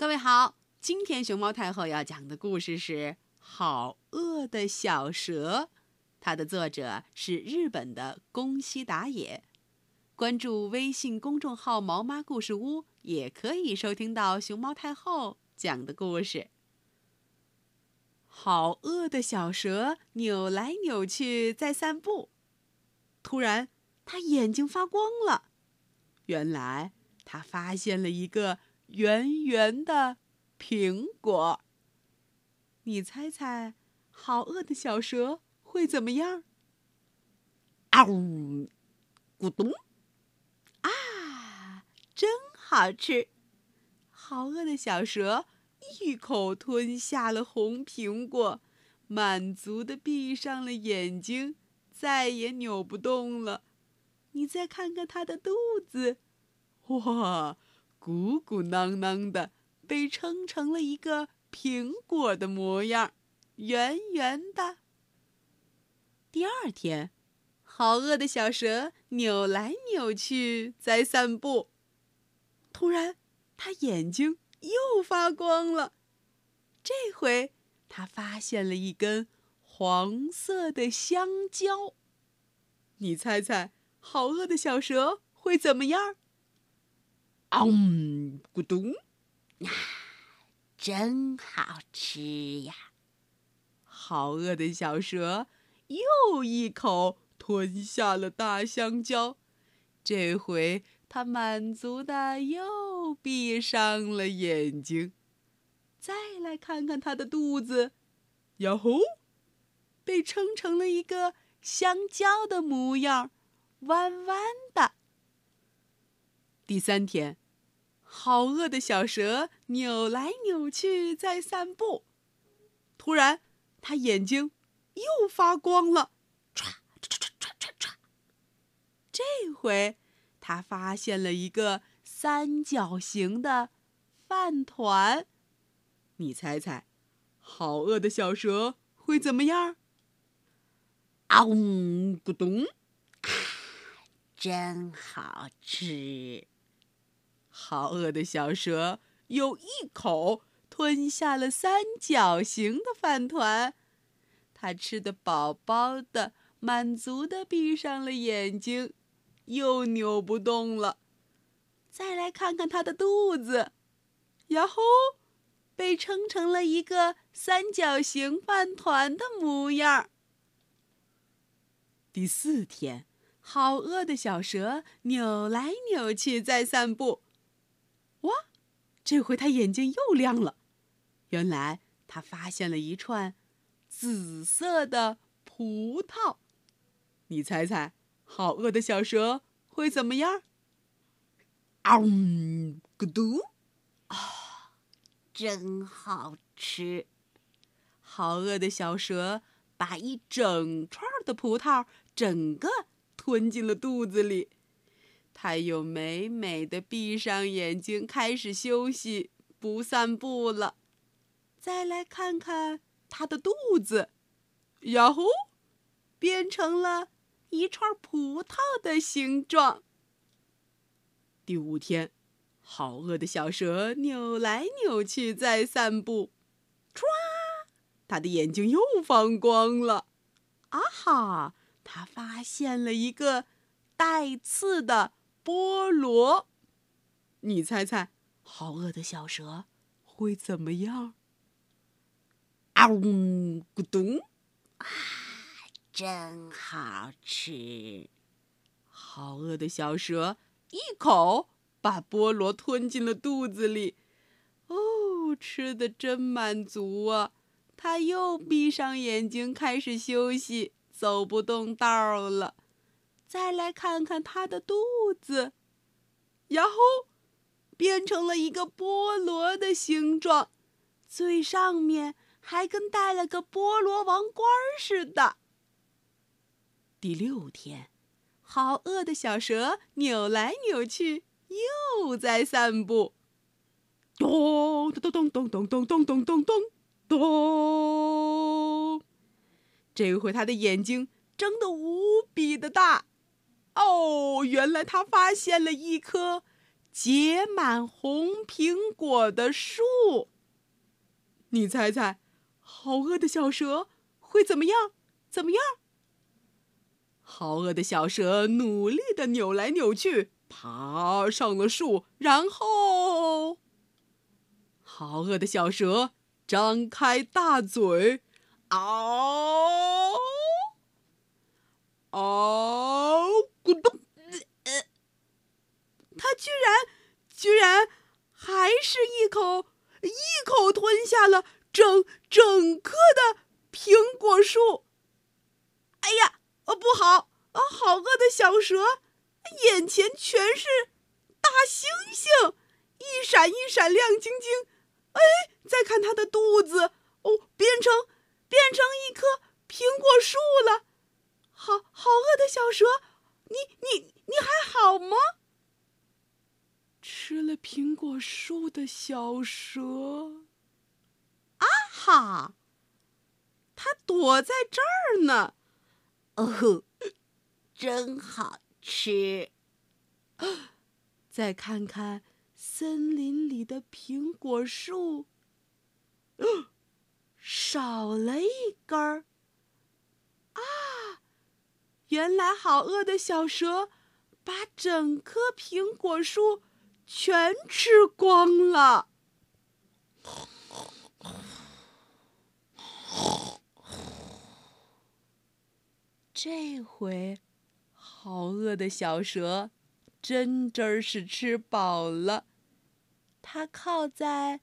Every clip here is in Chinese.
各位好，今天熊猫太后要讲的故事是《好饿的小蛇》，它的作者是日本的宫西达也。关注微信公众号“毛妈故事屋”，也可以收听到熊猫太后讲的故事。好饿的小蛇扭来扭去在散步，突然，它眼睛发光了。原来，它发现了一个。圆圆的苹果，你猜猜，好饿的小蛇会怎么样？啊呜，咕咚！啊，真好吃！好饿的小蛇一口吞下了红苹果，满足的闭上了眼睛，再也扭不动了。你再看看它的肚子，哇！鼓鼓囊囊的，被撑成了一个苹果的模样，圆圆的。第二天，好饿的小蛇扭来扭去在散步，突然，它眼睛又发光了。这回，它发现了一根黄色的香蕉。你猜猜，好饿的小蛇会怎么样？嗯，咕咚，啊，真好吃呀！好饿的小蛇又一口吞下了大香蕉，这回它满足的又闭上了眼睛。再来看看它的肚子，呀吼，被撑成了一个香蕉的模样，弯弯的。第三天。好饿的小蛇扭来扭去在散步，突然，它眼睛又发光了，唰唰唰唰唰唰。这回，它发现了一个三角形的饭团。你猜猜，好饿的小蛇会怎么样？啊呜，咕咚，啊，真好吃！好饿的小蛇又一口吞下了三角形的饭团，它吃得饱饱的，满足的闭上了眼睛，又扭不动了。再来看看它的肚子，呀吼，被撑成了一个三角形饭团的模样。第四天，好饿的小蛇扭来扭去在散步。哇，这回他眼睛又亮了。原来他发现了一串紫色的葡萄。你猜猜，好饿的小蛇会怎么样？啊呜，咕嘟！啊，真好吃！好饿的小蛇把一整串的葡萄整个吞进了肚子里。他又美美的闭上眼睛，开始休息，不散步了。再来看看他的肚子，呀呼，变成了一串葡萄的形状。第五天，好饿的小蛇扭来扭去在散步，唰，他的眼睛又放光了。啊哈，他发现了一个带刺的。菠萝，你猜猜，好饿的小蛇会怎么样？啊呜，咕咚！啊，真好吃！好饿的小蛇一口把菠萝吞进了肚子里，哦，吃的真满足啊！它又闭上眼睛开始休息，走不动道了。再来看看它的肚子，然后变成了一个菠萝的形状，最上面还跟戴了个菠萝王冠似的。第六天，好饿的小蛇扭来扭去，又在散步。咚咚咚咚咚咚咚咚咚咚咚！这回它的眼睛睁得无比的大。哦，原来他发现了一棵结满红苹果的树。你猜猜，好饿的小蛇会怎么样？怎么样？好饿的小蛇努力的扭来扭去，爬上了树，然后，好饿的小蛇张开大嘴，嗷，嗷，咚，它居然，居然还还是一口，一口吞下了整整棵的苹果树。哎呀！哦，不好！啊，好饿的小蛇，眼前全是大猩猩，一闪一闪亮晶晶。哎，再看它的肚子，哦，变成变成一棵苹果树了。好好饿的小蛇，你你你还好吗？吃了苹果树的小蛇，啊哈，它躲在这儿呢。哦，真好吃！再看看森林里的苹果树，少了一根儿。啊，原来好饿的小蛇把整棵苹果树全吃光了。这回，好饿的小蛇，真真儿是吃饱了。它靠在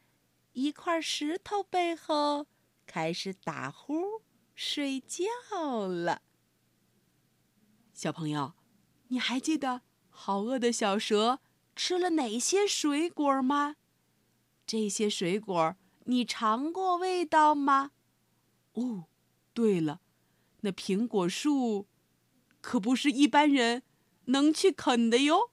一块石头背后，开始打呼睡觉了。小朋友，你还记得好饿的小蛇吃了哪些水果吗？这些水果你尝过味道吗？哦，对了。那苹果树，可不是一般人能去啃的哟。